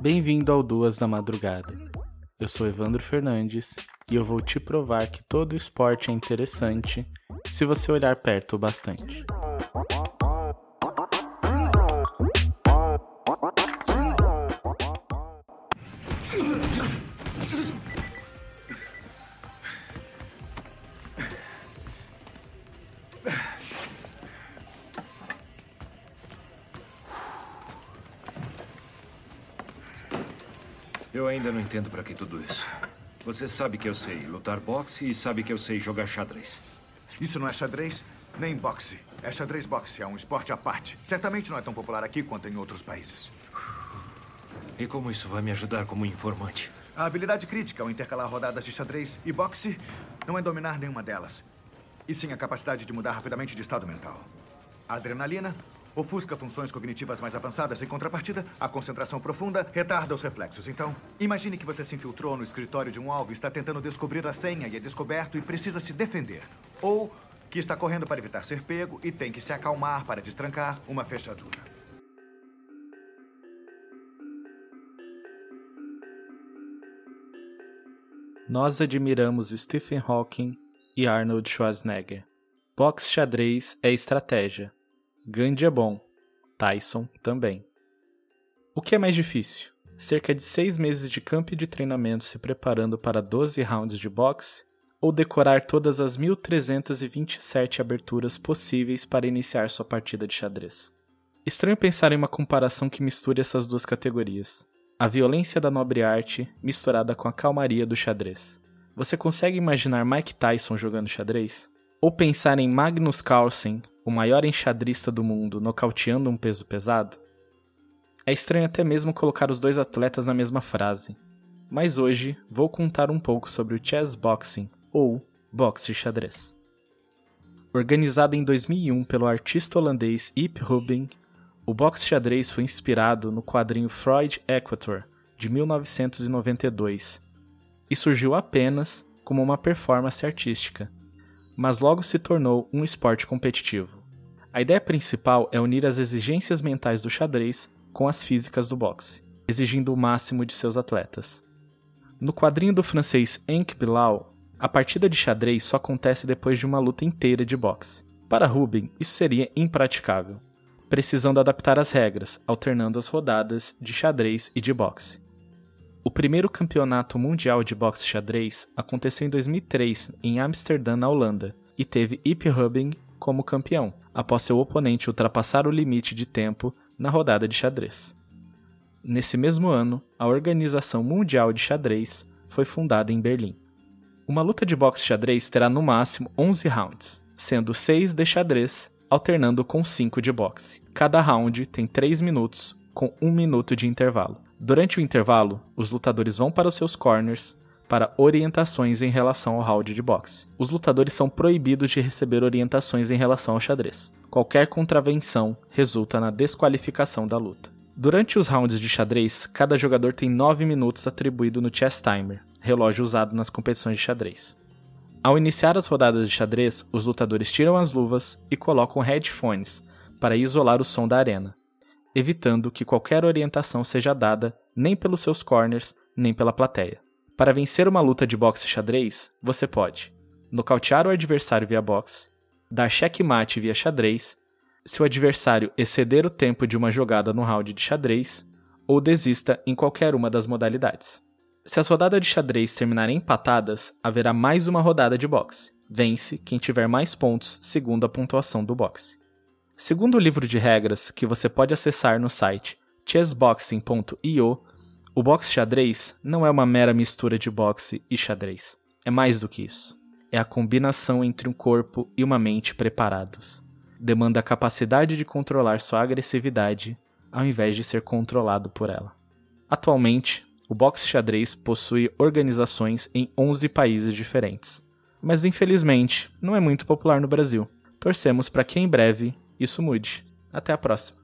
Bem-vindo ao Duas da Madrugada. Eu sou Evandro Fernandes e eu vou te provar que todo esporte é interessante se você olhar perto o bastante. Eu ainda não entendo para que tudo isso. Você sabe que eu sei lutar boxe e sabe que eu sei jogar xadrez. Isso não é xadrez, nem boxe. É xadrez boxe, é um esporte à parte. Certamente não é tão popular aqui quanto em outros países. E como isso vai me ajudar como informante? A habilidade crítica ao intercalar rodadas de xadrez e boxe não é dominar nenhuma delas, e sim a capacidade de mudar rapidamente de estado mental. A adrenalina ofusca funções cognitivas mais avançadas. Em contrapartida, a concentração profunda retarda os reflexos. Então, imagine que você se infiltrou no escritório de um alvo, está tentando descobrir a senha e é descoberto e precisa se defender. Ou que está correndo para evitar ser pego e tem que se acalmar para destrancar uma fechadura. Nós admiramos Stephen Hawking e Arnold Schwarzenegger. Boxe xadrez é estratégia. Gandhi é bom, Tyson também. O que é mais difícil? Cerca de seis meses de campo e de treinamento se preparando para 12 rounds de boxe? Ou decorar todas as 1327 aberturas possíveis para iniciar sua partida de xadrez? Estranho pensar em uma comparação que misture essas duas categorias. A violência da nobre arte misturada com a calmaria do xadrez. Você consegue imaginar Mike Tyson jogando xadrez? Ou pensar em Magnus Carlsen o maior enxadrista do mundo, nocauteando um peso pesado? É estranho até mesmo colocar os dois atletas na mesma frase. Mas hoje vou contar um pouco sobre o chess boxing, ou boxe xadrez. Organizado em 2001 pelo artista holandês Ip Rubin, o boxe xadrez foi inspirado no quadrinho Freud Equator, de 1992, e surgiu apenas como uma performance artística, mas logo se tornou um esporte competitivo. A ideia principal é unir as exigências mentais do xadrez com as físicas do boxe, exigindo o máximo de seus atletas. No quadrinho do francês Henk Bilal, a partida de xadrez só acontece depois de uma luta inteira de boxe. Para Rubin, isso seria impraticável, precisando adaptar as regras, alternando as rodadas de xadrez e de boxe. O primeiro campeonato mundial de boxe xadrez aconteceu em 2003 em Amsterdã, na Holanda, e teve Ip Rubin como campeão, após seu oponente ultrapassar o limite de tempo na rodada de xadrez. Nesse mesmo ano, a Organização Mundial de Xadrez foi fundada em Berlim. Uma luta de boxe xadrez terá no máximo 11 rounds, sendo 6 de xadrez, alternando com 5 de boxe. Cada round tem 3 minutos, com 1 minuto de intervalo. Durante o intervalo, os lutadores vão para os seus corners para orientações em relação ao round de boxe. Os lutadores são proibidos de receber orientações em relação ao xadrez. Qualquer contravenção resulta na desqualificação da luta. Durante os rounds de xadrez, cada jogador tem 9 minutos atribuído no chess timer, relógio usado nas competições de xadrez. Ao iniciar as rodadas de xadrez, os lutadores tiram as luvas e colocam headphones para isolar o som da arena evitando que qualquer orientação seja dada nem pelos seus corners nem pela plateia. Para vencer uma luta de boxe xadrez, você pode nocautear o adversário via boxe, dar checkmate via xadrez, se o adversário exceder o tempo de uma jogada no round de xadrez, ou desista em qualquer uma das modalidades. Se as rodadas de xadrez terminarem empatadas, haverá mais uma rodada de boxe. Vence quem tiver mais pontos segundo a pontuação do boxe. Segundo o livro de regras que você pode acessar no site chessboxing.io, o boxe xadrez não é uma mera mistura de boxe e xadrez. É mais do que isso. É a combinação entre um corpo e uma mente preparados. Demanda a capacidade de controlar sua agressividade ao invés de ser controlado por ela. Atualmente, o boxe xadrez possui organizações em 11 países diferentes, mas infelizmente não é muito popular no Brasil. Torcemos para que em breve isso mude. Até a próxima.